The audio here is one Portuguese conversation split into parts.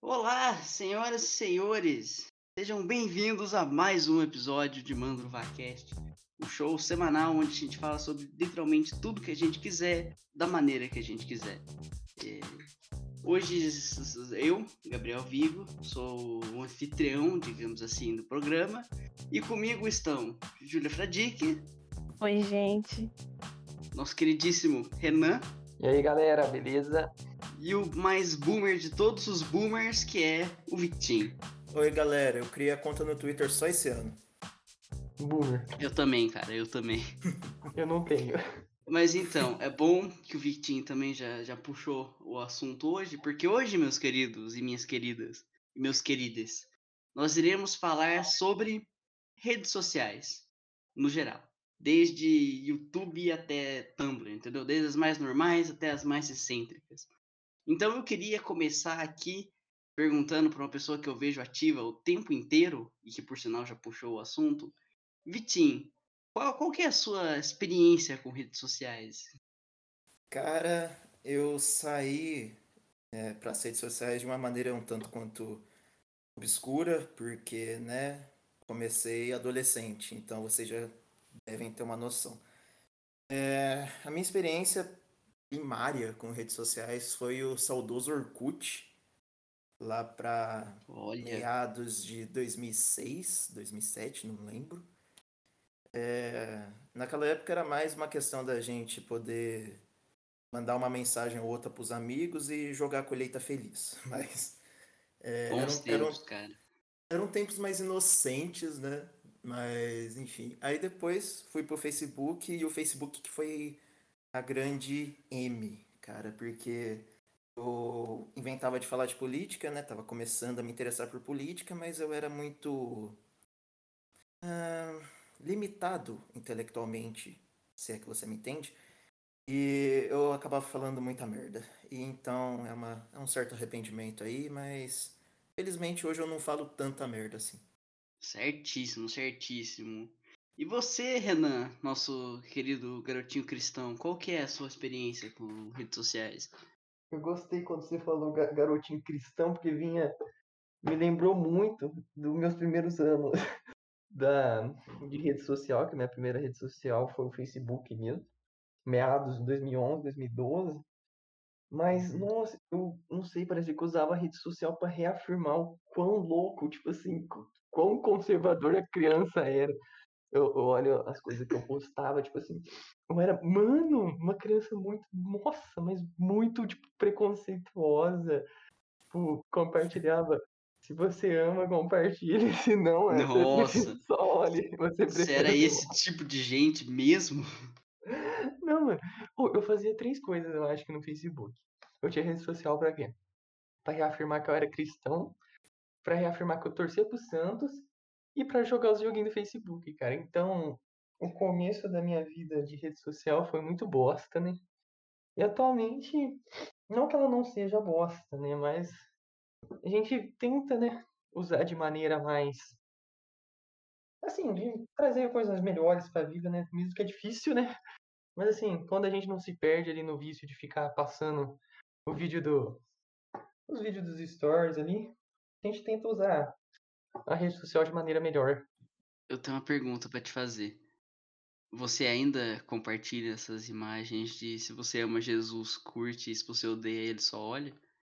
Olá, senhoras e senhores! Sejam bem-vindos a mais um episódio de Mandrovacast, o show semanal onde a gente fala sobre literalmente tudo que a gente quiser, da maneira que a gente quiser. É, Hoje eu, Gabriel Vigo, sou o anfitrião, digamos assim, do programa, e comigo estão Júlia Fradique. Oi, gente. Nosso queridíssimo Renan. E aí, galera, beleza? E o mais boomer de todos os boomers, que é o Vitinho. Oi, galera, eu criei a conta no Twitter só esse ano. Boomer. Eu também, cara, eu também. eu não tenho. Mas então, é bom que o Vitinho também já, já puxou o assunto hoje, porque hoje, meus queridos e minhas queridas, meus queridas, nós iremos falar sobre redes sociais, no geral. Desde YouTube até Tumblr, entendeu? Desde as mais normais até as mais excêntricas. Então eu queria começar aqui perguntando para uma pessoa que eu vejo ativa o tempo inteiro, e que por sinal já puxou o assunto, Vitinho, qual, qual que é a sua experiência com redes sociais? Cara, eu saí é, para as redes sociais de uma maneira um tanto quanto obscura, porque, né, comecei adolescente, então vocês já devem ter uma noção. É, a minha experiência primária com redes sociais foi o saudoso Orkut, lá para meados de 2006, 2007, não lembro. É, naquela época era mais uma questão da gente poder mandar uma mensagem ou outra para os amigos e jogar a colheita feliz. Mas é, eram, tempos, eram. Eram tempos mais inocentes, né? Mas enfim. Aí depois fui pro Facebook e o Facebook que foi a grande M, cara, porque eu inventava de falar de política, né? Tava começando a me interessar por política, mas eu era muito. Uh limitado intelectualmente, se é que você me entende. E eu acabava falando muita merda. E então é, uma, é um certo arrependimento aí, mas felizmente hoje eu não falo tanta merda assim. Certíssimo, certíssimo. E você, Renan, nosso querido garotinho cristão, qual que é a sua experiência com redes sociais? Eu gostei quando você falou garotinho cristão, porque vinha. Me lembrou muito dos meus primeiros anos da, de rede social, que a minha primeira rede social foi o Facebook mesmo, meados de 2011, 2012. Mas, nossa, eu não sei, parece que eu usava a rede social para reafirmar o quão louco, tipo assim, quão conservador a criança era. Eu, eu, olho as coisas que eu postava, tipo assim, eu era, mano, uma criança muito, nossa, mas muito, tipo, preconceituosa. Tipo, compartilhava se você ama, compartilhe. Se não, é, Nossa. só olhe. Você, você era esse tipo de gente mesmo? Não, mano. Eu fazia três coisas, eu acho, que no Facebook. Eu tinha rede social pra quê? Pra reafirmar que eu era cristão, pra reafirmar que eu torcia pro Santos e pra jogar os joguinhos do Facebook, cara. Então, o começo da minha vida de rede social foi muito bosta, né? E atualmente, não que ela não seja bosta, né? Mas a gente tenta, né, usar de maneira mais assim, de trazer coisas melhores para a vida, né? Mesmo que é difícil, né? Mas assim, quando a gente não se perde ali no vício de ficar passando o vídeo do os vídeos dos stories ali, a gente tenta usar a rede social de maneira melhor. Eu tenho uma pergunta para te fazer. Você ainda compartilha essas imagens de se você ama Jesus, curte, se você odeia ele, só olha?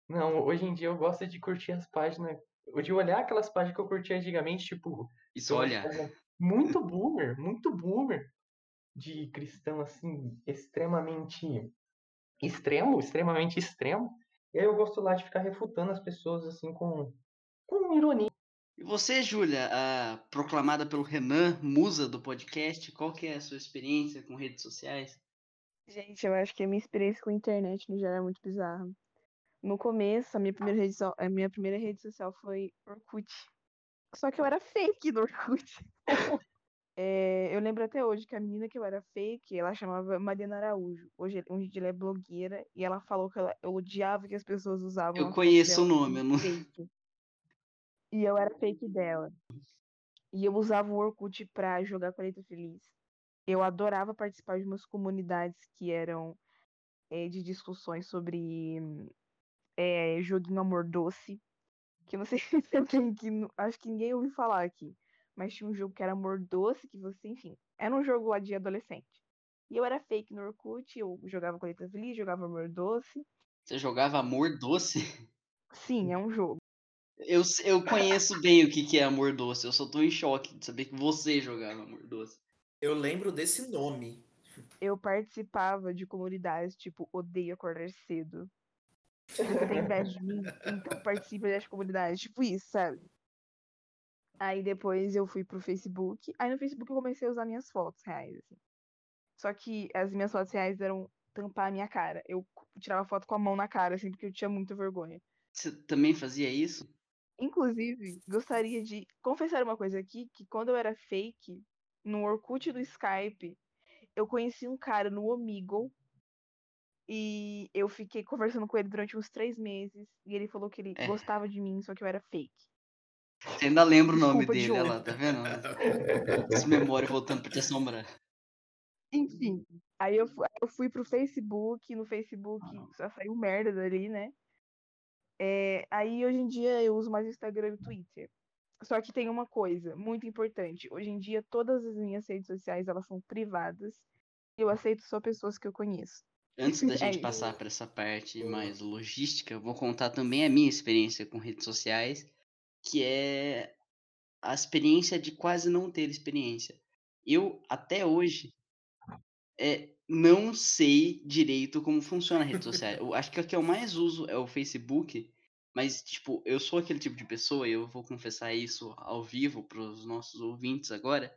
Não, hoje em dia eu gosto de curtir as páginas. De olhar aquelas páginas que eu curtia antigamente, tipo. Isso, olha. Muito boomer, muito boomer. De cristão, assim, extremamente. Extremo, extremamente extremo. E aí eu gosto lá de ficar refutando as pessoas, assim, com. com ironia. E você, Júlia, proclamada pelo Renan, musa do podcast, qual que é a sua experiência com redes sociais? Gente, eu acho que a minha experiência com a internet no geral é muito bizarra. No começo, a minha primeira rede, so... a minha primeira rede social foi Orkut. Só que eu era fake no Orkut. é, eu lembro até hoje que a menina que eu era fake, ela chamava Mariana Araújo. Hoje, hoje ela é blogueira e ela falou que ela, eu odiava que as pessoas usavam. Eu conheço o nome, eu não. Fake. E eu era fake dela. E eu usava o Orkut pra jogar Colheita Feliz. Eu adorava participar de umas comunidades que eram é, de discussões sobre é, joguinho Amor Doce. Que eu não sei se tem que. Acho que ninguém ouviu falar aqui. Mas tinha um jogo que era Amor Doce, que você, enfim. Era um jogo lá de adolescente. E eu era fake no Orkut, eu jogava com Letra Feliz, jogava Amor Doce. Você jogava Amor Doce? Sim, é um jogo. Eu, eu conheço bem o que, que é Amor Doce. Eu só tô em choque de saber que você jogava Amor Doce. Eu lembro desse nome. Eu participava de comunidades tipo Odeio Acordar Cedo. Se você tem inveja de mim, então participa das comunidades. Tipo isso, sabe? Aí depois eu fui pro Facebook. Aí no Facebook eu comecei a usar minhas fotos reais, assim. Só que as minhas fotos reais eram tampar a minha cara. Eu tirava foto com a mão na cara, assim, porque eu tinha muita vergonha. Você também fazia isso? Inclusive, gostaria de confessar uma coisa aqui, que quando eu era fake, no Orkut do Skype, eu conheci um cara no Omegle e eu fiquei conversando com ele durante uns três meses e ele falou que ele É. gostava de mim, só que eu era fake. Você ainda lembra o nome dele, Diogo. olha lá, tá vendo? As memórias voltando pra te assombrar. Enfim, aí eu, fu- eu fui pro Facebook, no Facebook só saiu merda dali, né? É, aí hoje em dia eu uso mais Instagram e Twitter. Só que tem uma coisa muito importante. Hoje em dia todas as minhas redes sociais elas são privadas e eu aceito só pessoas que eu conheço. Antes da É gente isso. passar para essa parte mais logística, eu vou contar também a minha experiência com redes sociais, que é a experiência de quase não ter experiência. Eu, até hoje, é, não sei direito como funciona a rede social. Eu acho que a que eu mais uso é o Facebook, mas, tipo, eu sou aquele tipo de pessoa, e eu vou confessar isso ao vivo para os nossos ouvintes agora,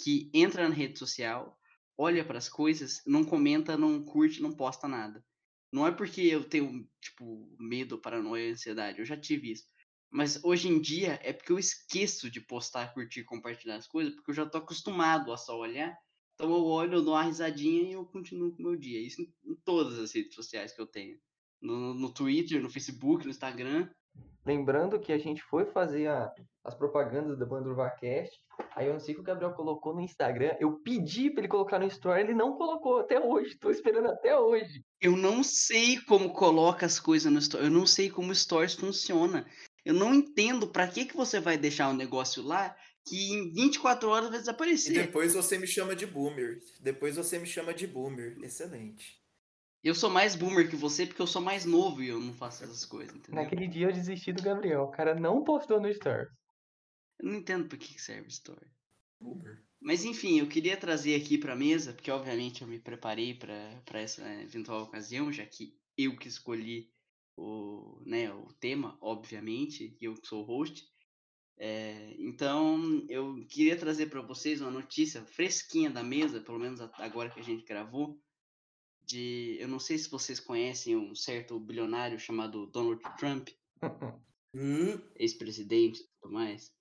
que entra na rede social, olha para as coisas, não comenta, não curte, não posta nada. Não é porque eu tenho, tipo, medo, paranoia, ansiedade, eu já tive isso. Mas hoje em dia é porque eu esqueço de postar, curtir, compartilhar as coisas, porque eu já tô acostumado a só olhar. Então eu olho, eu dou uma risadinha e eu continuo com o meu dia. Isso em, todas as redes sociais que eu tenho. No, no Twitter, no Facebook, no Instagram. Lembrando que a gente foi fazer a- as propagandas da Bandurvacast. Aí eu não sei o que o Gabriel colocou no Instagram. Eu pedi pra ele colocar no Story, ele não colocou até hoje. Tô esperando até hoje. Eu não sei como coloca as coisas no Stories. Eu não sei como o Stories funciona. Eu não entendo pra que, que você vai deixar um negócio lá que em 24 horas vai E desaparecer. depois você me chama de boomer. Depois você me chama de boomer. Excelente. Eu sou mais boomer que você porque eu sou mais novo e eu não faço essas coisas, entendeu? Naquele dia eu desisti do Gabriel. O cara não postou no Story. Eu não entendo pra que serve Story. Boomer. Mas enfim, eu queria trazer aqui pra mesa, porque obviamente eu me preparei pra pra essa eventual ocasião, já que eu que escolhi o, né, o tema, obviamente, e eu que sou o host. É, então, eu queria trazer pra vocês uma notícia fresquinha da mesa, pelo menos agora que a gente gravou, de, eu não sei se vocês conhecem um certo bilionário chamado Donald Trump, Hum, ex-presidente e tudo mais.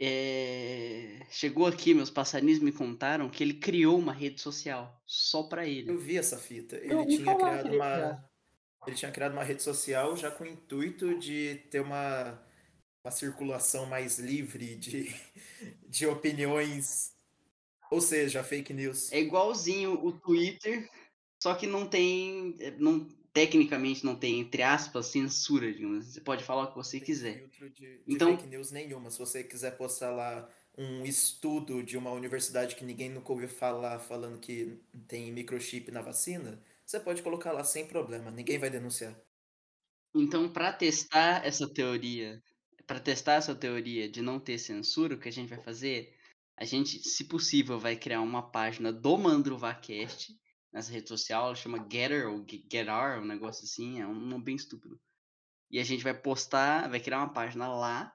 É, Chegou aqui, meus passarinhos me contaram que ele criou uma rede social só pra ele. eu vi essa fita. Ele Eu tinha criado uma. Ele tinha criado uma rede social já com o intuito de ter uma, uma circulação mais livre de, de opiniões. Ou seja, fake news. É igualzinho o Twitter, só que não tem, não tecnicamente não tem entre aspas censura, digamos. Você pode falar o que você Tem quiser. filtro de, de Então- fake news nenhuma. Se você quiser postar lá um estudo de uma universidade que ninguém nunca ouviu falar, falando que tem microchip na vacina, você pode colocar lá sem problema. Ninguém vai denunciar. Então, para testar essa teoria, para testar essa teoria de não ter censura, o que a gente vai fazer? A gente, se possível, vai criar uma página do Mandruvacast nessa rede social, ela chama Getter ou Ge- Getar, um negócio assim, é um nome bem estúpido. E a gente vai postar, vai criar uma página lá,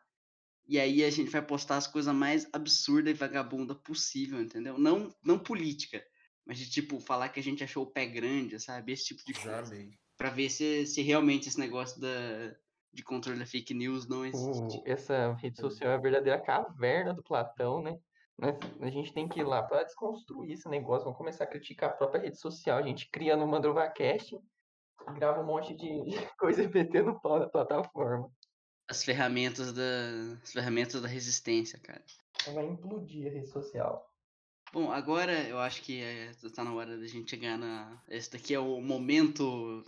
e aí a gente vai postar as coisas mais absurdas e vagabunda possível, entendeu? Não, não política, mas de tipo falar que a gente achou o pé grande, sabe? Esse tipo de coisa amei. Pra ver se, se realmente esse negócio da, de controle da fake news não existe. Essa rede social é a verdadeira caverna do Platão, né? Mas a gente tem que ir lá para desconstruir esse negócio. Vamos começar a criticar a própria rede social. A gente cria no Mandrovacast e grava um monte de coisa e metendo pau na plataforma. As ferramentas da, as ferramentas da resistência, cara. Vai implodir a rede social. Bom, agora eu acho que é, tá na hora da gente chegar na. Esse daqui é o momento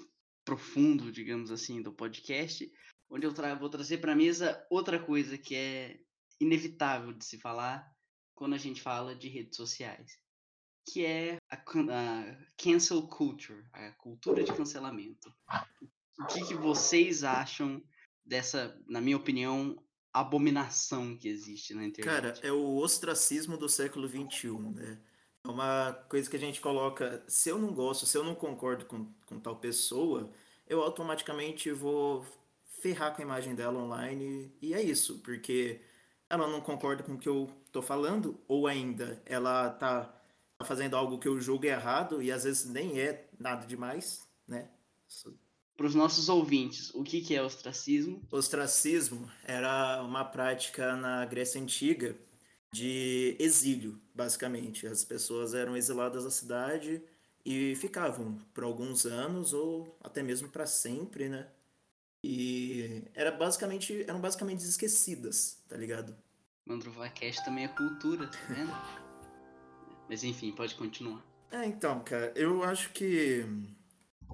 profundo, digamos assim, do podcast. Onde eu tra vou trazer para a mesa outra coisa que é inevitável de se falar quando a gente fala de redes sociais, que é a, a cancel culture, a cultura de cancelamento. O que, que vocês acham dessa, na minha opinião, abominação que existe na internet? Cara, é o ostracismo do século XXI, né? É uma coisa que a gente coloca. Se eu não gosto, se eu não concordo com, com tal pessoa, eu automaticamente vou ferrar com a imagem dela online. E é isso, porque ela não concorda com o que eu tô falando, ou ainda ela tá fazendo algo que eu julgo errado e às vezes nem é nada demais, né? Para os nossos ouvintes, o que, que é ostracismo? Ostracismo era uma prática na Grécia Antiga de exílio, basicamente. As pessoas eram exiladas da cidade e ficavam por alguns anos ou até mesmo para sempre, né? E era basicamente, eram basicamente esquecidas, tá ligado? Mandrovacast também é cultura, tá vendo? Mas enfim, pode continuar. É, então, cara, eu acho que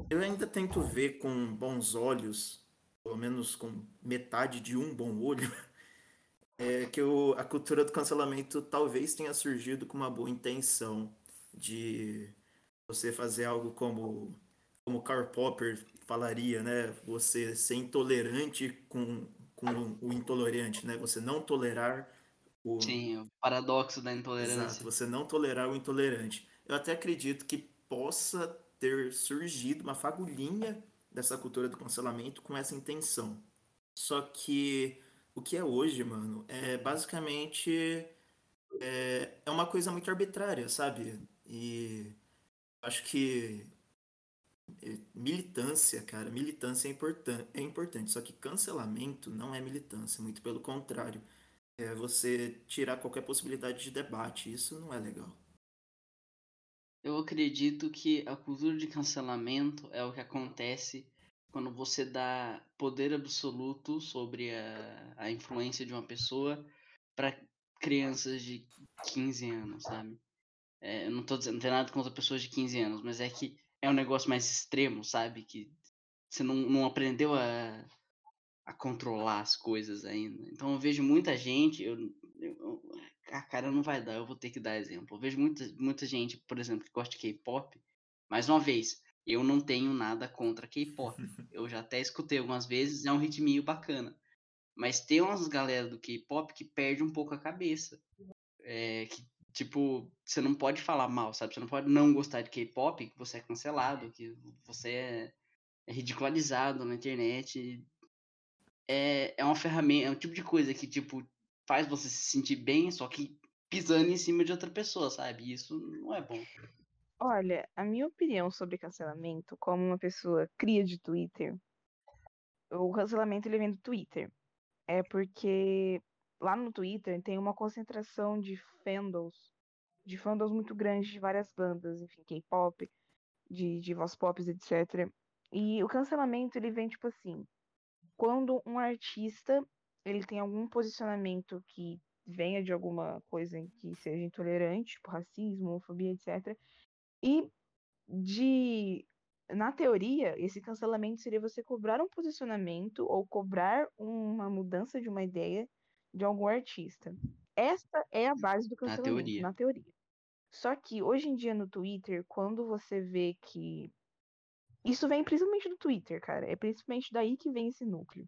eu ainda tento ver com bons olhos, pelo menos com metade de um bom olho, é que o, a cultura do cancelamento talvez tenha surgido com uma boa intenção de você fazer algo como como Karl Popper falaria, né? Você ser intolerante com, com o intolerante, né? Você não tolerar o Sim, o paradoxo da intolerância. Exato, você não tolerar o intolerante. Eu até acredito que possa ter surgido uma fagulhinha dessa cultura do cancelamento com essa intenção. Só que o que é hoje, mano, é basicamente é, é uma coisa muito arbitrária, sabe? E acho que militância, cara, militância é, importan é importante, só que cancelamento não é militância, muito pelo contrário. É você tirar qualquer possibilidade de debate, isso não é legal. Eu acredito que a cultura de cancelamento é o que acontece quando você dá poder absoluto sobre a, a influência de uma pessoa para crianças de 15 anos, sabe? É, eu não tô dizendo, não tem nada contra pessoas de 15 anos, mas é que é um negócio mais extremo, sabe? Que você não, não aprendeu a, a controlar as coisas ainda. Então eu vejo muita gente, eu, eu, a cara não vai dar, eu vou ter que dar exemplo. Eu vejo muita, muita gente, por exemplo, que gosta de K-pop. Mais uma vez, eu não tenho nada contra K-pop. Eu já até escutei algumas vezes, é um ritminho bacana. Mas tem umas galera do K-pop que perde um pouco a cabeça. É, que, tipo, você não pode falar mal, sabe? Você não pode não gostar de K-pop, que você é cancelado, que você é, ridicularizado na internet. É, é uma ferramenta, é um tipo de coisa que, tipo, faz você se sentir bem, só que pisando em cima de outra pessoa, sabe? Isso não é bom. Olha, a minha opinião sobre cancelamento, como uma pessoa cria de Twitter, o cancelamento ele vem do Twitter. É porque lá no Twitter tem uma concentração de fandoms, de fandoms muito grandes de várias bandas, enfim, K-pop, de divas pop, etc. E o cancelamento ele vem tipo assim, quando um artista ele tem algum posicionamento que venha de alguma coisa que seja intolerante, tipo racismo, homofobia, etc. E de na teoria, esse cancelamento seria você cobrar um posicionamento ou cobrar uma mudança de uma ideia de algum artista. Essa é a base do cancelamento, na teoria. Na teoria. Só que hoje em dia no Twitter, quando você vê que isso vem principalmente do Twitter, cara, é principalmente daí que vem esse núcleo.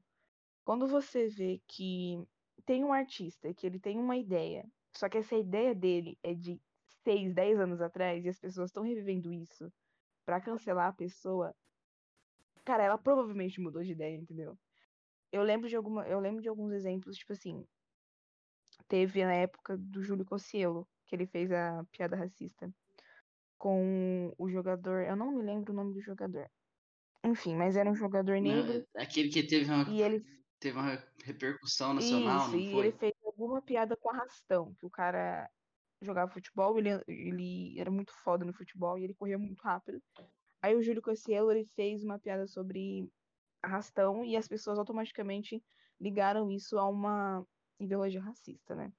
Quando você vê que tem um artista que ele tem uma ideia, só que essa ideia dele é de 6, 10 anos atrás e as pessoas estão revivendo isso para cancelar a pessoa, cara, ela provavelmente mudou de ideia, entendeu? Eu lembro de alguma, eu lembro de alguns exemplos, tipo assim, teve na época do Júlio Cossielo, que ele fez a piada racista com o jogador, eu não me lembro o nome do jogador. Enfim, mas era um jogador negro. Não, aquele que teve uma, e ele teve uma repercussão nacional, Isso, e foi? ele fez alguma piada com arrastão, que o cara jogava futebol, ele, ele era muito foda no futebol e ele corria muito rápido. Aí o Júlio Cossielo, ele fez uma piada sobre arrastão e as pessoas automaticamente ligaram isso a uma ideologia racista, né?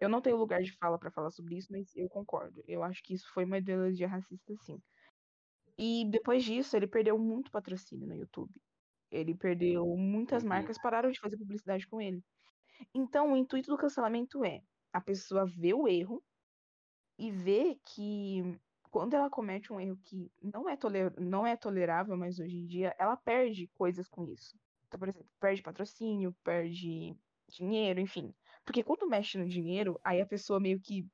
Eu não tenho lugar de fala para falar sobre isso, mas eu concordo. Eu acho que isso foi uma ideologia racista, sim. E depois disso, ele perdeu muito patrocínio no YouTube. Ele perdeu muitas Uhum. marcas, pararam de fazer publicidade com ele. Então, o intuito do cancelamento é a pessoa ver o erro e ver que quando ela comete um erro que não é, toler não é tolerável mais hoje em dia, ela perde coisas com isso. Então, por exemplo, perde patrocínio, perde dinheiro, enfim. Porque quando mexe no dinheiro, aí a pessoa meio que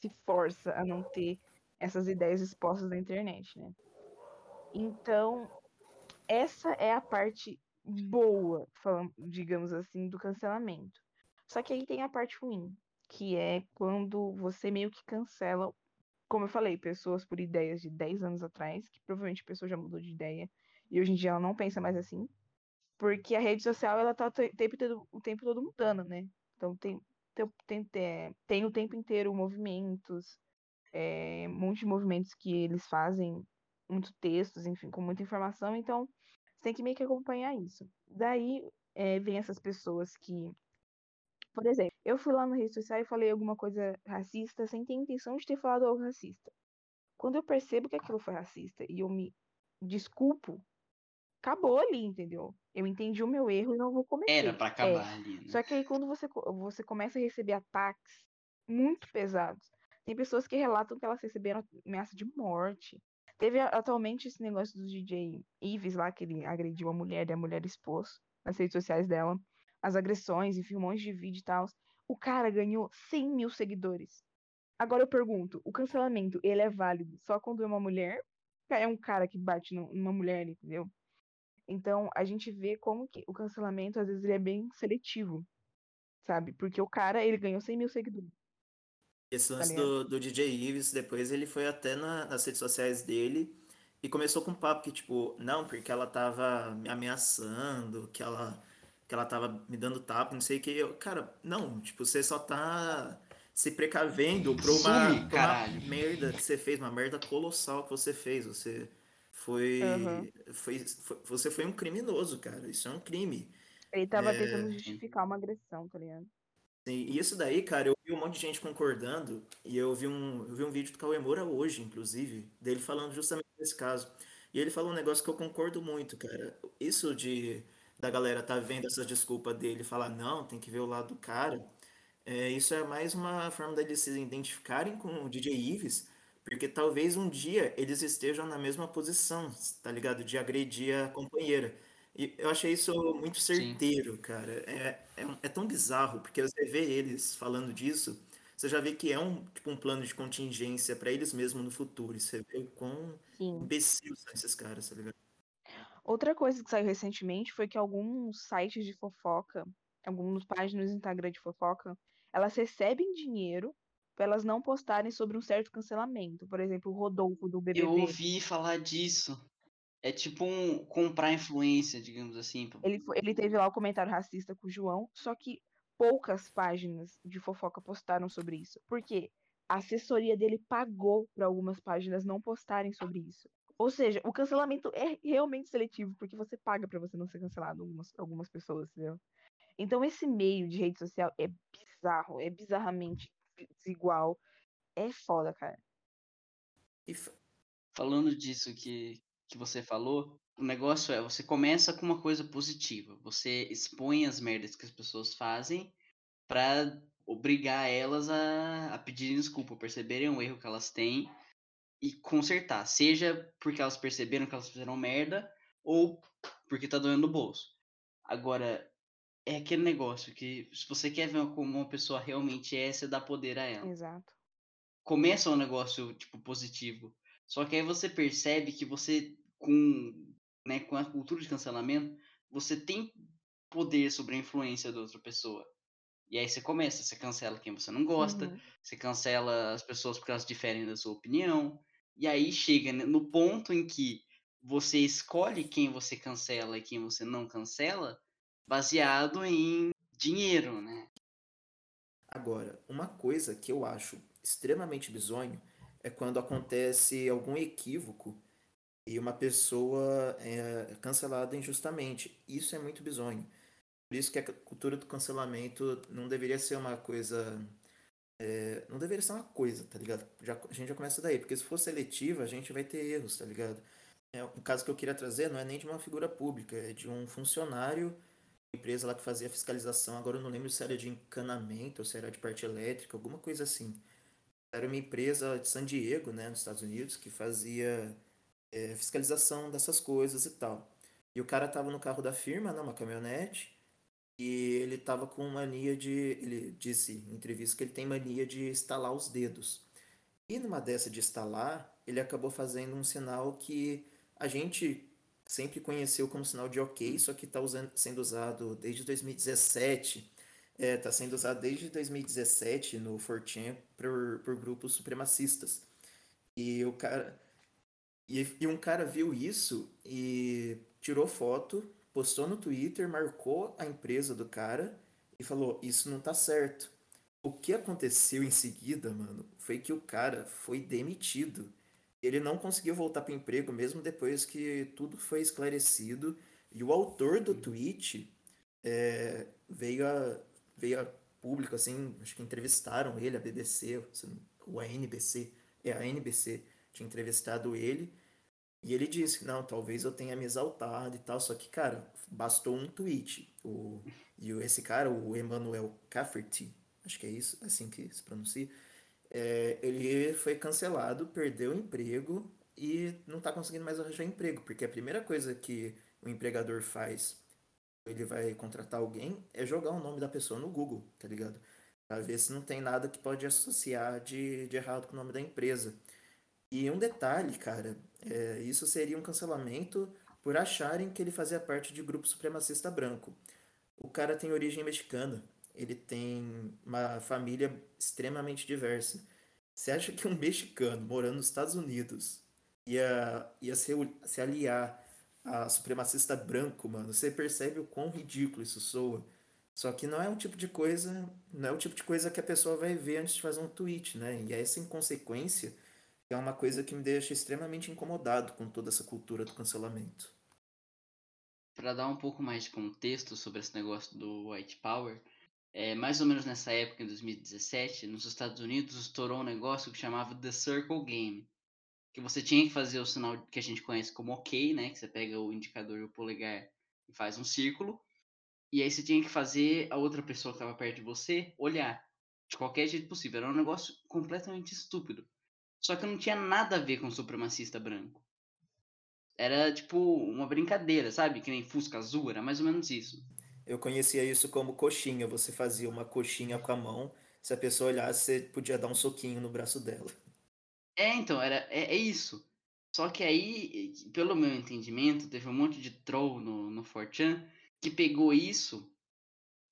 se força a não ter essas ideias expostas na internet, né? Então, essa é a parte boa, digamos assim, do cancelamento. Só que aí tem a parte ruim, que é quando você meio que cancela, como eu falei, pessoas por ideias de 10 anos atrás, que provavelmente a pessoa já mudou de ideia e hoje em dia ela não pensa mais assim, porque a rede social ela tá o tempo, todo, o tempo todo mudando, né? Então tem, tem, tem, é, tem o tempo inteiro movimentos, é, um monte de movimentos que eles fazem, muitos textos, enfim, com muita informação, então você tem que meio que acompanhar isso. Daí é, vem essas pessoas que por exemplo, eu fui lá na rede social e falei alguma coisa racista sem ter intenção de ter falado algo racista. Quando eu percebo que aquilo foi racista e eu me desculpo, acabou ali, entendeu? Eu entendi o meu erro e não vou cometer. Era pra acabar é. ali, né? Só que aí quando você, você começa a receber ataques muito pesados, tem pessoas que relatam que elas receberam ameaça de morte. Teve atualmente esse negócio do DJ Ives lá, que ele agrediu a mulher e a mulher expôs nas redes sociais dela as agressões, enfim, um monte de vídeo e tal. O cara ganhou 100 mil seguidores. Agora eu pergunto, o cancelamento, ele é válido só quando é uma mulher? É um cara que bate numa mulher, entendeu? Então, a gente vê como que o cancelamento, às vezes, ele é bem seletivo, sabe? Porque o cara, ele ganhou 100 mil seguidores. Esse tá lance tá do, do DJ Ives, depois ele foi até na, nas redes sociais dele e começou com um papo que, tipo, não, porque ela tava me ameaçando, que ela que ela tava me dando tapa, não sei o que. Eu, cara, não, tipo, você só tá se precavendo pra uma, Sim, pra uma merda que você fez, uma merda colossal que você fez. Você foi, uhum. foi, foi, Você foi um criminoso, cara. Isso é um crime. Ele tava é... tentando justificar uma agressão, tá ligado? Sim, e isso daí, cara, eu vi um monte de gente concordando, e eu vi um, eu vi um vídeo do Cauê Moura hoje, inclusive, dele falando justamente desse caso. E ele falou um negócio que eu concordo muito, cara. Isso de da galera tá vendo essa desculpa dele e falar, não, tem que ver o lado do cara. É, isso é mais uma forma deles se identificarem com o DJ Ives, porque talvez um dia eles estejam na mesma posição, tá ligado? De agredir a companheira. E eu achei isso muito certeiro, Sim. cara. É, é, é, tão bizarro, porque você vê eles falando disso, você já vê que é um, tipo, um plano de contingência para eles mesmos no futuro. E você vê o quão imbecil são esses caras, tá ligado? Outra coisa que saiu recentemente foi que alguns sites de fofoca, algumas páginas no Instagram de fofoca, elas recebem dinheiro para elas não postarem sobre um certo cancelamento. Por exemplo, o Rodolfo do BBB. Eu ouvi falar disso. É tipo um comprar influência, digamos assim. Ele, ele teve lá o comentário racista com o João, só que poucas páginas de fofoca postaram sobre isso. Por quê? A assessoria dele pagou para algumas páginas não postarem sobre isso. Ou seja, o cancelamento é realmente seletivo, porque você paga para você não ser cancelado algumas, algumas pessoas, entendeu? Então esse meio de rede social é bizarro, é bizarramente desigual. É foda, cara. E falando disso que, que você falou, o negócio é, você começa com uma coisa positiva. Você expõe as merdas que as pessoas fazem para obrigar elas a, a pedirem desculpa, perceberem o erro que elas têm e consertar. Seja porque elas perceberam que elas fizeram merda ou porque tá doendo no bolso. Agora, é aquele negócio que se você quer ver como uma pessoa realmente é, você dá poder a ela. Exato. Começa um negócio, tipo, positivo. Só que aí você percebe que você, com, né, com a cultura de cancelamento, você tem poder sobre a influência da outra pessoa. E aí você começa, você cancela quem você não gosta, uhum. você cancela as pessoas porque elas diferem da sua opinião, e aí chega né, no ponto em que você escolhe quem você cancela e quem você não cancela, baseado em dinheiro, né? Agora, uma coisa que eu acho extremamente bizonho é quando acontece algum equívoco e uma pessoa é cancelada injustamente. Isso é muito bizonho. Por isso que a cultura do cancelamento não deveria ser uma coisa é, não deveria ser uma coisa, tá ligado? Já, a gente já começa daí, porque se for seletiva, a gente vai ter erros, tá ligado? É, o caso que eu queria trazer não é nem de uma figura pública, é de um funcionário empresa lá que fazia fiscalização, agora eu não lembro se era de encanamento ou se era de parte elétrica, alguma coisa assim. Era uma empresa de San Diego, né, nos Estados Unidos, que fazia é, fiscalização dessas coisas e tal. E o cara tava no carro da firma, né, uma caminhonete, e ele tava com mania de. Ele disse em entrevista que ele tem mania de estalar os dedos. E numa dessa de estalar, ele acabou fazendo um sinal que a gente sempre conheceu como sinal de ok, só que está sendo usado desde 2017. Está é, sendo usado desde 2017 no 4chan por, por grupos supremacistas. E o cara. E, e um cara viu isso e tirou foto, postou no Twitter, marcou a empresa do cara e falou: Isso não tá certo. O que aconteceu em seguida, mano, foi que o cara foi demitido ele não conseguiu voltar para o emprego mesmo depois que tudo foi esclarecido. E o autor do tweet é, veio, a, veio a público, assim, acho que entrevistaram ele, a BBC, ou a NBC, é a NBC, tinha entrevistado ele. E ele disse, não, talvez eu tenha me exaltado e tal, só que, cara, bastou um tweet. O, e esse cara, o Emmanuel Cafferty, acho que é isso, assim que se pronuncia, é, ele foi cancelado, perdeu o emprego e não está conseguindo mais arranjar emprego, porque a primeira coisa que o empregador faz, ele vai contratar alguém, é jogar o nome da pessoa no Google, tá ligado? Pra ver se não tem nada que pode associar de, de errado com o nome da empresa. E um detalhe, cara, é, isso seria um cancelamento por acharem que ele fazia parte de grupo supremacista branco. O cara tem origem mexicana, ele tem uma família extremamente diversa. Você acha que um mexicano morando nos Estados Unidos ia, ia se, se aliar a supremacista branco, mano? Você percebe o quão ridículo isso soa. Só que não é um tipo de coisa, não é o tipo de coisa que a pessoa vai ver antes de fazer um tweet, né? E essa inconsequência é uma coisa que me deixa extremamente incomodado com toda essa cultura do cancelamento. Para dar um pouco mais de contexto sobre esse negócio do white power, é, mais ou menos nessa época, em 2017, nos Estados Unidos estourou um negócio que chamava The Circle Game. Que você tinha que fazer o sinal que a gente conhece como OK, né? Que você pega o indicador e o polegar e faz um círculo. E aí você tinha que fazer a outra pessoa que estava perto de você olhar. De qualquer jeito possível. Era um negócio completamente estúpido. Só que não tinha nada a ver com supremacista branco. Era tipo uma brincadeira, sabe? Que nem Fusca Azul, era mais ou menos isso. Eu conhecia isso como coxinha. Você fazia uma coxinha com a mão. Se a pessoa olhasse, você podia dar um soquinho no braço dela. É, então, era, é, é isso. Só que aí, pelo meu entendimento, teve um monte de troll no, no 4chan que pegou isso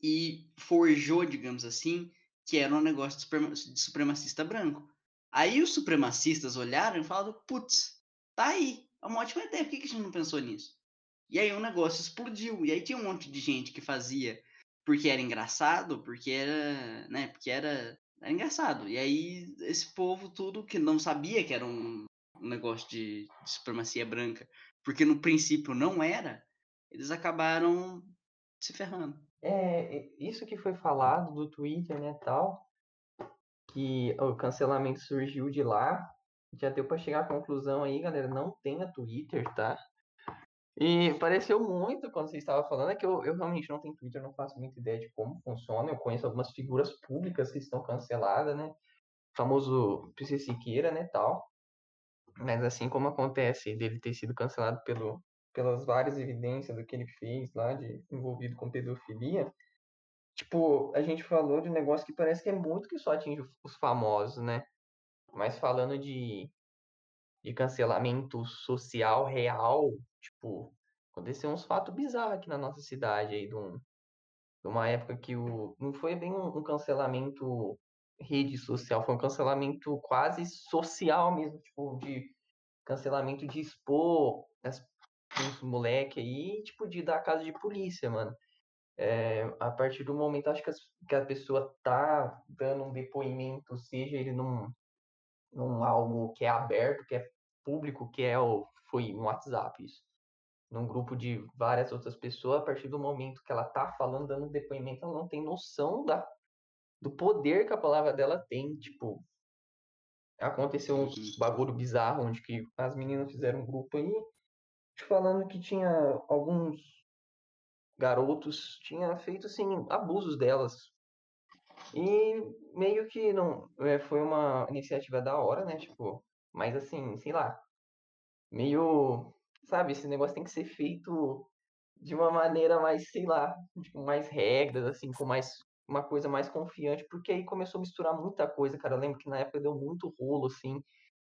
e forjou, digamos assim, que era um negócio de, suprema, de supremacista branco. Aí os supremacistas olharam e falaram, putz, tá aí, é uma ótima ideia, por que a gente não pensou nisso? E aí o negócio explodiu. E aí tinha um monte de gente que fazia porque era engraçado, porque era, né, porque era, era engraçado. E aí esse povo tudo que não sabia que era um, um negócio de, de supremacia branca, porque no princípio não era, eles acabaram se ferrando. É, isso que foi falado do Twitter, né, tal, que o cancelamento surgiu de lá, já deu para chegar à conclusão aí, galera, não tenha Twitter, tá? E pareceu muito quando você estava falando, é que eu, eu realmente não tenho Twitter, não faço muita ideia de como funciona. Eu conheço algumas figuras públicas que estão canceladas, né? O famoso PC Siqueira, né, tal. Mas assim como acontece dele ter sido cancelado pelo, pelas várias evidências do que ele fez lá, de envolvido com pedofilia, tipo, a gente falou de um negócio que parece que é muito que só atinge os famosos, né? Mas falando de de cancelamento social real, tipo, aconteceu uns fatos bizarros aqui na nossa cidade aí, de, um, de uma época que o. Não foi bem um, um, cancelamento rede social, foi um cancelamento quase social mesmo, tipo, de cancelamento de expor as, uns moleque aí, tipo, de dar casa de polícia, mano. É, a partir do momento, acho que, as, que a pessoa tá dando um depoimento, seja ele num, num algo que é aberto, que é público, que é o foi um WhatsApp isso. Num grupo de várias outras pessoas, a partir do momento que ela tá falando, dando depoimento, ela não tem noção da, do poder que a palavra dela tem. Tipo, aconteceu um bagulho bizarro onde que as meninas fizeram um grupo aí falando que tinha alguns garotos tinha feito assim abusos delas. E meio que não é, foi uma iniciativa da hora, né? Tipo, mas assim, sei lá, meio, sabe, esse negócio tem que ser feito de uma maneira mais, sei lá, tipo, mais regras, assim, com mais uma coisa mais confiante, porque aí começou a misturar muita coisa, cara. Eu lembro que na época deu muito rolo, assim,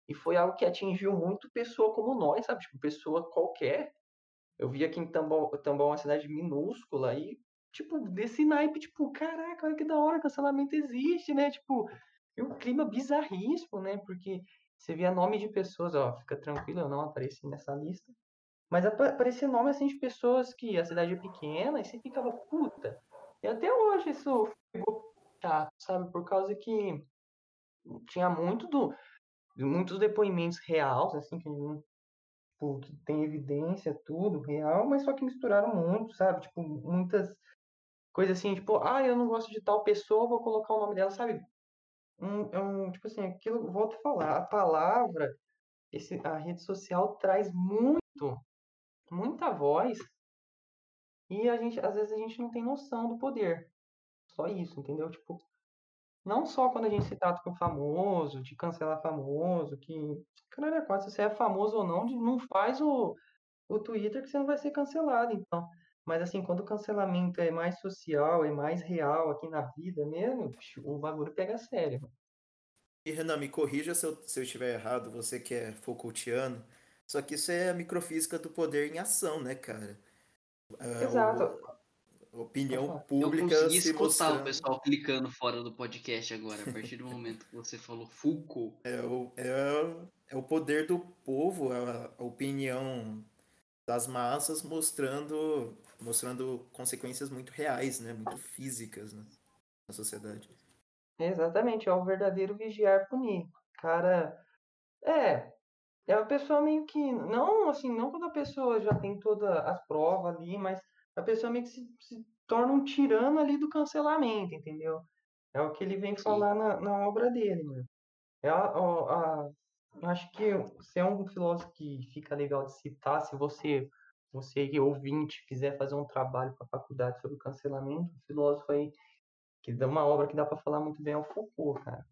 e foi algo que atingiu muito pessoa como nós, sabe? Tipo, pessoa qualquer. Eu vi aqui em Tambão, Tambão uma cidade minúscula, e, tipo, desse naipe, tipo, caraca, olha que da hora, cancelamento existe, né? Tipo, e um clima bizarríssimo, né? Porque você via nome de pessoas, ó, fica tranquilo, eu não apareci nessa lista. Mas aparecia nome assim de pessoas que a cidade é pequena e você ficava, puta. E até hoje isso ficou chato, sabe? Por causa que tinha muito do. Muitos depoimentos reais, assim, que, tipo, que tem evidência, tudo real, mas só que misturaram muito, sabe? Tipo, muitas coisas assim, tipo, ah, eu não gosto de tal pessoa, vou colocar o nome dela, sabe? Um, é um, tipo assim, aquilo, volto a falar, a palavra, esse, a rede social traz muito muita voz e a gente, às vezes a gente não tem noção do poder. Só isso, entendeu? Tipo, não só quando a gente se trata com famoso, de cancelar famoso, que, caralho, é quase se você é famoso ou não, não faz o, o Twitter que você não vai ser cancelado, então. Mas assim, quando o cancelamento é mais social, é mais real aqui na vida mesmo, o bagulho pega sério. E Renan, me corrija se eu, se eu estiver errado, você que é Foucaultiano, só que isso é a microfísica do poder em ação, né, cara? É, Exato. O, opinião pública. Eu consegui se escutar mostrando... o pessoal clicando fora do podcast agora, a partir do momento que você falou Foucault. É o, é, é o poder do povo, a, a opinião das massas mostrando, mostrando consequências muito reais, né? Muito físicas né? na sociedade. Exatamente, é o verdadeiro vigiar punir. Cara, é, é a pessoa meio que. Não, assim, não quando a pessoa já tem todas as provas ali, mas a pessoa meio que se, se torna um tirano ali do cancelamento, entendeu? É o que ele vem falar na, na obra dele, mano. É a, a, a, acho que se é um filósofo que fica legal de citar, se você, você ouvinte, quiser fazer um trabalho para a faculdade sobre cancelamento, um filósofo aí que dá uma obra que dá para falar muito bem é o Foucault, cara.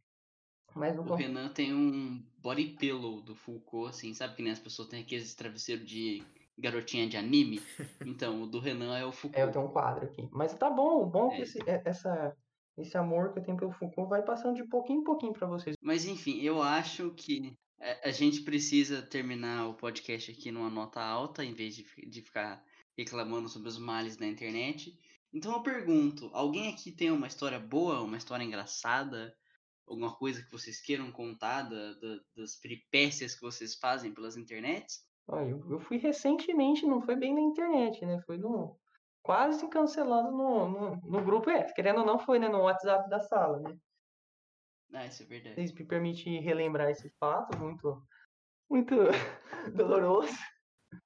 Mas o Renan tem um body pillow do Foucault, assim, sabe que nem as pessoas têm aqueles travesseiros de garotinha de anime? Então, o do Renan é o Foucault. É, eu tenho um quadro aqui. Mas tá bom, bom é. que esse, é, essa, esse amor que eu tenho pelo Foucault vai passando de pouquinho em pouquinho para vocês. Mas enfim, eu acho que a gente precisa terminar o podcast aqui numa nota alta, em vez de, de ficar reclamando sobre os males da internet. Então eu pergunto, alguém aqui tem uma história boa, uma história engraçada, alguma coisa que vocês queiram contar da, da, das peripécias que vocês fazem pelas internets? Ah, eu, eu fui recentemente, não foi bem na internet, né? Foi no quase cancelado no, no, no grupo, é, querendo ou não foi, né? No WhatsApp da sala, né? Ah, isso é verdade. Vocês me permitem relembrar esse fato muito, muito doloroso.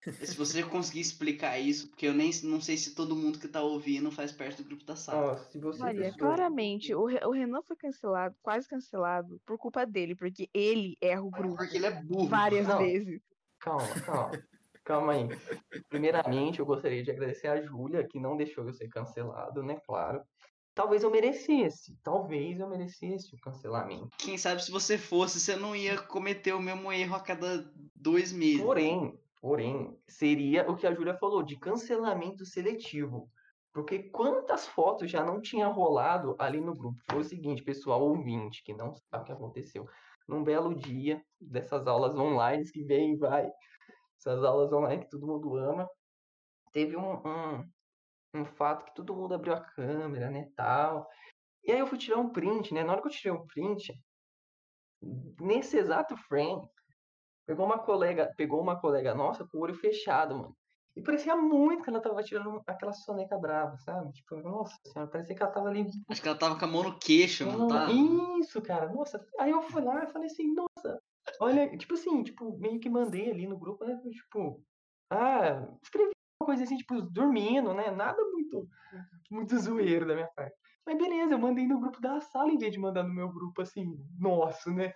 Se você conseguir explicar isso, porque eu nem não sei se todo mundo que tá ouvindo faz parte do grupo da sala. se você Olha, claramente, o, o Renan foi cancelado, quase cancelado, por culpa dele, porque ele erra o grupo. Porque ele é burro. Várias Não. vezes. Calma, calma. Calma aí. Primeiramente, eu gostaria de agradecer a Júlia, que não deixou eu ser cancelado, né? Claro. Talvez eu merecesse. Talvez eu merecesse o cancelamento. Quem sabe se você fosse, você não ia cometer o mesmo erro a cada dois meses. Porém, porém, seria o que a Júlia falou, de cancelamento seletivo. Porque quantas fotos já não tinha rolado ali no grupo? Foi o seguinte, pessoal ouvinte, que não sabe o que aconteceu. Num belo dia dessas aulas online que vem e vai, essas aulas online que todo mundo ama, teve um, um, um fato que todo mundo abriu a câmera, né, tal. E aí eu fui tirar um print, né? Na hora que eu tirei um print, nesse exato frame, pegou uma colega, pegou uma colega nossa com o olho fechado, mano. E parecia muito que ela tava tirando aquela soneca brava, sabe? Tipo, nossa senhora, parecia que ela tava ali. Acho que ela tava com a mão no queixo, não tá? Isso, cara, nossa. Aí eu fui lá e falei assim, nossa, olha, tipo assim, tipo, meio que mandei ali no grupo, né? Tipo, ah, escrevi uma coisa assim, tipo, dormindo, né? Nada muito, muito zoeiro da minha parte. Mas beleza, eu mandei no grupo da sala em vez de mandar no meu grupo assim, nosso, né?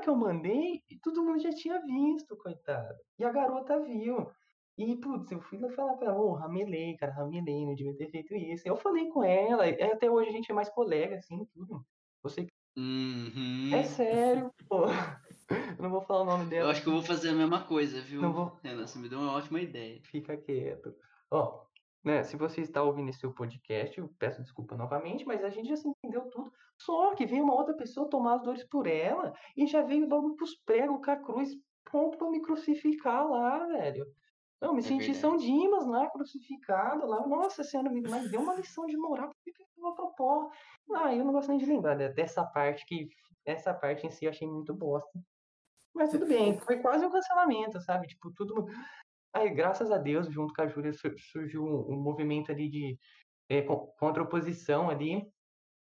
Que eu mandei, todo mundo já tinha visto, coitado. E a garota viu. E, putz, eu fui lá falar pra ela, ô, ramelei, cara, ramelei, não devia ter feito isso. Eu falei com ela, e até hoje a gente é mais colega, assim, tudo. Você Uhum. é sério, pô. Eu não vou falar o nome Eu dela. acho que eu vou fazer a mesma coisa, viu? Não vou- Renan, você me deu uma ótima ideia. Fica quieto. Ó, né, se você está ouvindo esse podcast, eu peço desculpa novamente, mas a gente já se entendeu tudo. Só que veio uma outra pessoa tomar as dores por ela e já veio logo pros pregos com a cruz pronto pra me crucificar lá, velho. Eu me É senti verdade. São Dimas lá, crucificado lá. Nossa senhora, me- mas deu uma lição de moral. Por que que eu vou pro pó? Ah, eu não gosto nem de lembrar de- dessa parte que. Essa parte em si eu achei muito bosta. Mas tudo bem, foi quase um cancelamento, sabe? Tipo, tudo. Aí, graças a Deus, junto com a Júlia, sur- surgiu um, movimento ali de é, con- contra a oposição ali,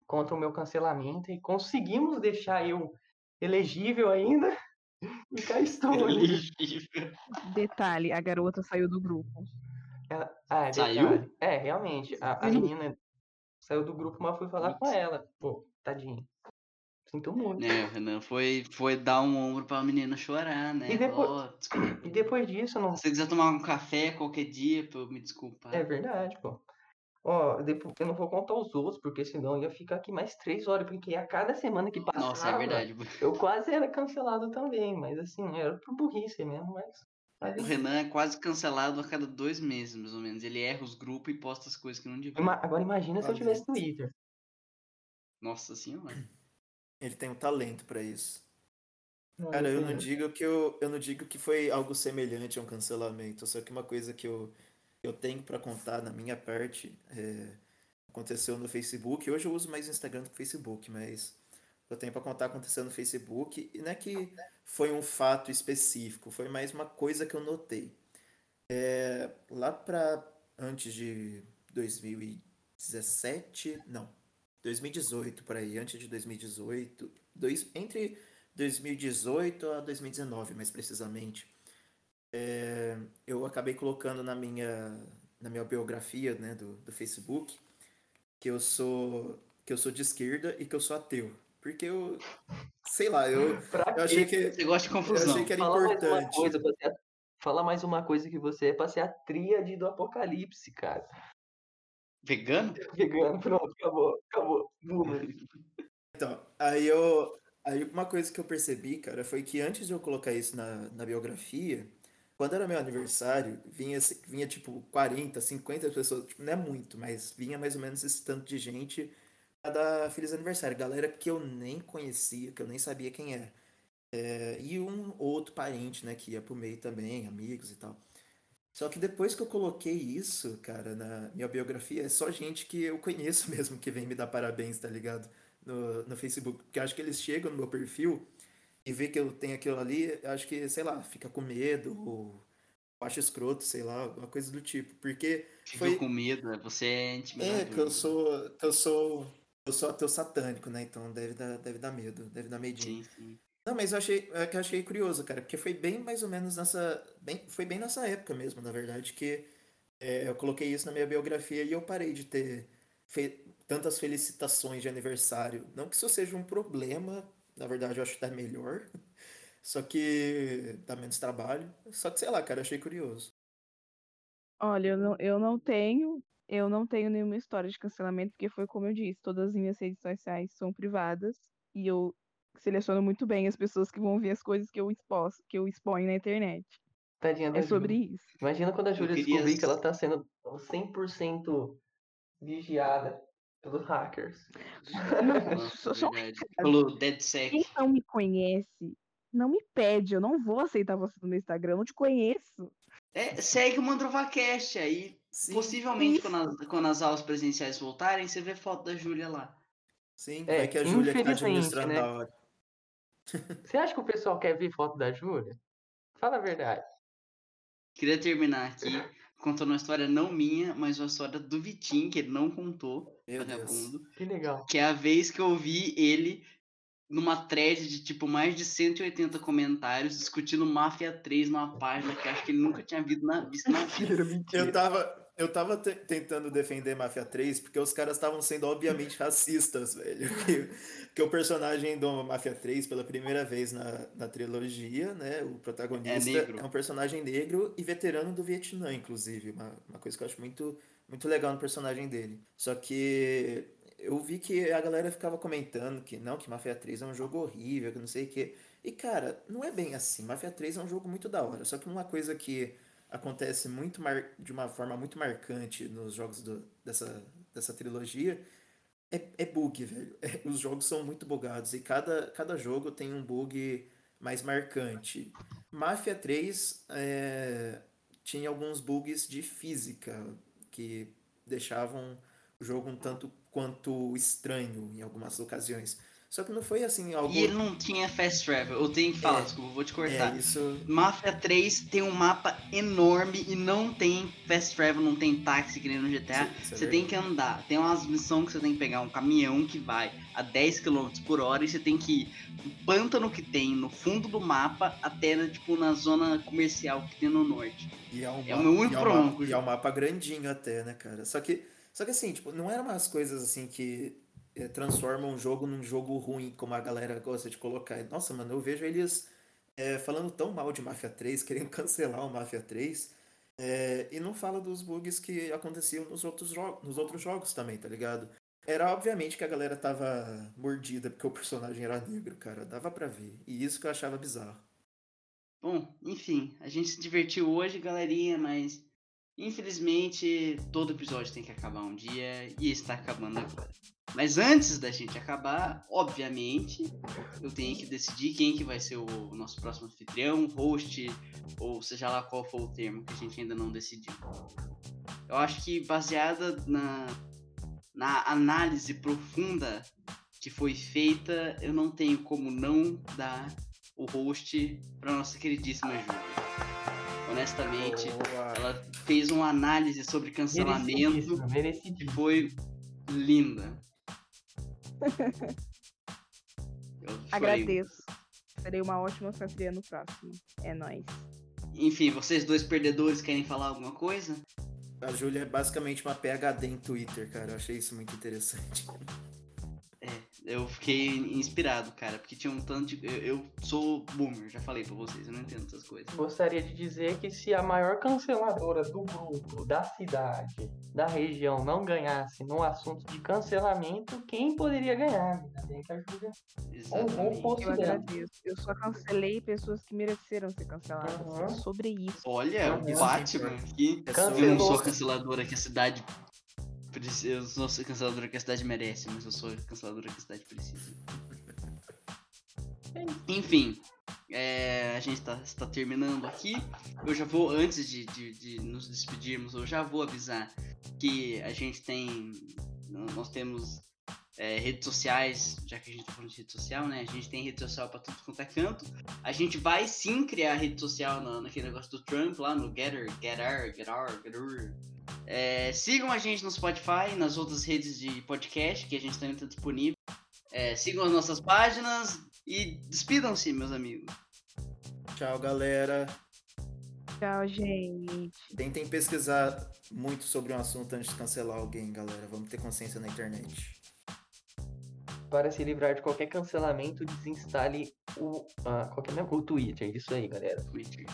contra o meu cancelamento, e conseguimos deixar eu elegível ainda. E cá estou ali. Elegível. Detalhe, a garota saiu do grupo. Ela- ah, é Saiu? detalhe. É, realmente. A, a menina saiu do grupo, mas fui falar com Putz. ela. Pô, tadinha. Sinto muito. O Renan foi, foi dar um ombro pra menina chorar, né? E depois- desculpa. E depois disso, não. Se você quiser tomar um café qualquer dia pra eu me desculpar. É verdade, pô. Ó, depois, eu não vou contar os outros, porque senão eu ia ficar aqui mais três horas, porque a cada semana que passava, Nossa, é verdade. eu quase era cancelado também, mas assim, era por burrice mesmo, mas. mas O Renan é quase cancelado a cada dois meses, mais ou menos. Ele erra os grupos e posta as coisas que não devia. Agora imagina se eu tivesse. Twitter. Nossa senhora. Ele tem um talento pra isso. Não, Cara, eu não digo que eu, eu não digo que foi algo semelhante a um cancelamento, só que uma coisa que eu, eu tenho pra contar na minha parte é, aconteceu no Facebook. Hoje eu uso mais Instagram do que Facebook, mas eu tenho pra contar aconteceu no Facebook e não é que foi um fato específico, foi mais uma coisa que eu notei. É, lá pra antes de 2017, não, 2018 por aí, antes de 2018, dois, entre 2018 a 2019, mais precisamente. É, eu acabei colocando na minha, na minha biografia né, do, do Facebook que eu sou que eu sou de esquerda e que eu sou ateu. Porque eu, sei lá, eu, Pra eu achei que Você gosta de eu confusão. achei que era Fala mais uma importante. coisa, você é- Fala mais uma coisa que você é pra ser a tríade do apocalipse, cara. Vegano? Vegano, pronto, acabou, acabou. Então, aí eu. Aí uma coisa que eu percebi, cara, foi que antes de eu colocar isso na, na biografia, quando era meu aniversário, vinha, vinha tipo 40, 50 pessoas, tipo, não é muito, mas vinha mais ou menos esse tanto de gente pra dar feliz aniversário. Galera que eu nem conhecia, que eu nem sabia quem era. É, e um outro parente, né, que ia pro meio também, amigos e tal. Só que depois que eu coloquei isso, cara, na minha biografia, é só gente que eu conheço mesmo que vem me dar parabéns, tá ligado? No, no Facebook. Porque acho que eles chegam no meu perfil e vê que eu tenho aquilo ali, acho que, sei lá, fica com medo ou acha escroto, sei lá, alguma coisa do tipo. Porque Fica foi. com medo, né? Você é É, intimidado. que eu sou. que eu sou. Eu sou ateu satânico, né? Então deve dar, deve dar medo, deve dar medinho. Sim, sim. Não, mas eu achei, é que eu achei curioso, cara, porque foi bem mais ou menos nessa, bem, foi bem nessa época mesmo, na verdade, que é, eu coloquei isso na minha biografia e eu parei de ter fe- tantas felicitações de aniversário. Não que isso seja um problema, na verdade eu acho que tá melhor, só que dá menos trabalho. Só que sei lá, cara, achei curioso. Olha, eu não, eu não tenho, eu não tenho nenhuma história de cancelamento, porque foi como eu disse, todas as minhas redes sociais são privadas e eu seleciono muito bem as pessoas que vão ver as coisas que eu expos, que eu exponho na internet. Tadinha da É sobre Júlia. isso. Imagina quando a Júlia queria descobrir que ela tá sendo 100% vigiada pelos hackers. Não, Nossa. Pelo DeadSec. Quem não me conhece, não me pede, eu não vou aceitar você no meu Instagram, eu não te conheço. É, segue o Mandrovacast aí. Sim, Possivelmente, quando as, quando as aulas presenciais voltarem, você vê foto da Júlia lá. sim, É, vai que a Júlia que tá administrando né? a hora. Você acha que o pessoal quer ver foto da Júlia? Fala a verdade. Queria terminar aqui contando uma história não minha, mas uma história do Vitinho, que ele não contou, Meu Deus. vagabundo. Que legal. Que é a vez que eu vi ele numa thread de tipo mais de 180 comentários discutindo Máfia 3 numa página que eu acho que ele nunca tinha visto na, visto na vida. Eu tava, eu tava te- tentando defender Mafia 3 porque os caras estavam sendo obviamente racistas, velho. Que, que o personagem do Mafia 3, pela primeira vez na, na trilogia, né? O protagonista negro. é um personagem negro e veterano do Vietnã, inclusive. Uma, uma coisa que eu acho muito, muito legal no personagem dele. Só que eu vi que a galera ficava comentando que não, que Mafia 3 é um jogo horrível, que não sei o quê. E, cara, não é bem assim. Mafia 3 é um jogo muito da hora. Só que uma coisa que acontece muito mar... de uma forma muito marcante nos jogos do- dessa, dessa trilogia é, é bug, velho. É, os jogos são muito bugados e cada, cada jogo tem um bug mais marcante. Mafia 3 é, tinha alguns bugs de física que deixavam o jogo um tanto quanto estranho em algumas ocasiões. Só que não foi assim algo. E ele não tinha fast travel. Eu tenho que falar, É. desculpa, vou te cortar. É, isso. Mafia 3 tem um mapa enorme e não tem fast travel, não tem táxi que nem no GTA. Isso é você tem que andar. Tem umas missões que você tem que pegar um caminhão que vai a 10 km por hora e você tem que ir do pântano que tem no fundo do mapa até tipo na zona comercial que tem no norte. E é, um É o meu único é problema E é um mapa grandinho até, né, cara? Só que, só que assim, tipo, não eram umas coisas assim que eh, transformam um jogo num jogo ruim, como a galera gosta de colocar. Nossa, mano, eu vejo eles eh, falando tão mal de Mafia 3, querendo cancelar o Mafia 3, eh, e não fala dos bugs que aconteciam nos outros, nos outros jogos também, tá ligado? Era obviamente que a galera tava mordida porque o personagem era negro, cara. Dava pra ver. E isso que eu achava bizarro. Bom, enfim, a gente se divertiu hoje, galerinha, mas infelizmente todo episódio tem que acabar um dia e está acabando agora. Mas antes da gente acabar, obviamente, eu tenho que decidir quem que vai ser o nosso próximo anfitrião, host, ou seja lá qual for o termo que a gente ainda não decidiu. Eu acho que baseada na, na análise profunda que foi feita, eu não tenho como não dar o host para nossa queridíssima Júlia. Honestamente, Boa. ela fez uma análise sobre cancelamento que foi linda. Agradeço. Serei uma ótima anfitriã no próximo. É nóis. Enfim, vocês dois perdedores querem falar alguma coisa? A Júlia é basicamente uma PhD em Twitter, cara. Eu achei isso muito interessante. Eu fiquei inspirado, cara, porque tinha um tanto de. Eu, eu sou boomer, já falei pra vocês, eu não entendo essas coisas. Gostaria de dizer que se a maior canceladora do grupo, da cidade, da região não ganhasse no assunto de cancelamento, quem poderia ganhar? Ainda bem que a Júlia Exatamente. posto Eu agradeço. Eu só cancelei pessoas que mereceram ser canceladas. Uhum. É sobre isso. Olha, o. Batman aqui. Cancelou. Eu não sou canceladora que a cidade. Preci- Eu não sou canceladora que a cidade merece, mas eu sou canceladora que a cidade precisa. Enfim, é, a gente tá, está terminando aqui. Eu já vou, antes de, de- de nos despedirmos, eu já vou avisar que a gente tem. Nós temos é, redes sociais, já que a gente tá falando de rede social, né? A gente tem rede social pra tudo quanto é canto. A gente vai sim criar rede social na- naquele negócio do Trump lá no Getter, Getter, Getter, Getter. É, sigam a gente no Spotify, nas outras redes de podcast que a gente também está disponível. É, sigam as nossas páginas e despidam-se, meus amigos. Tchau, galera. Tchau, gente. Tentem pesquisar muito sobre um assunto antes de cancelar alguém, galera. Vamos ter consciência na internet. Para se livrar de qualquer cancelamento, desinstale o. Ah, qual que é? O Twitter. Isso aí, galera. Twitter.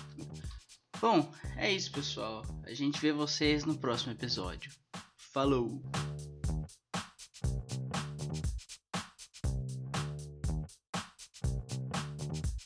Bom, é isso, pessoal. A gente vê vocês no próximo episódio. Falou!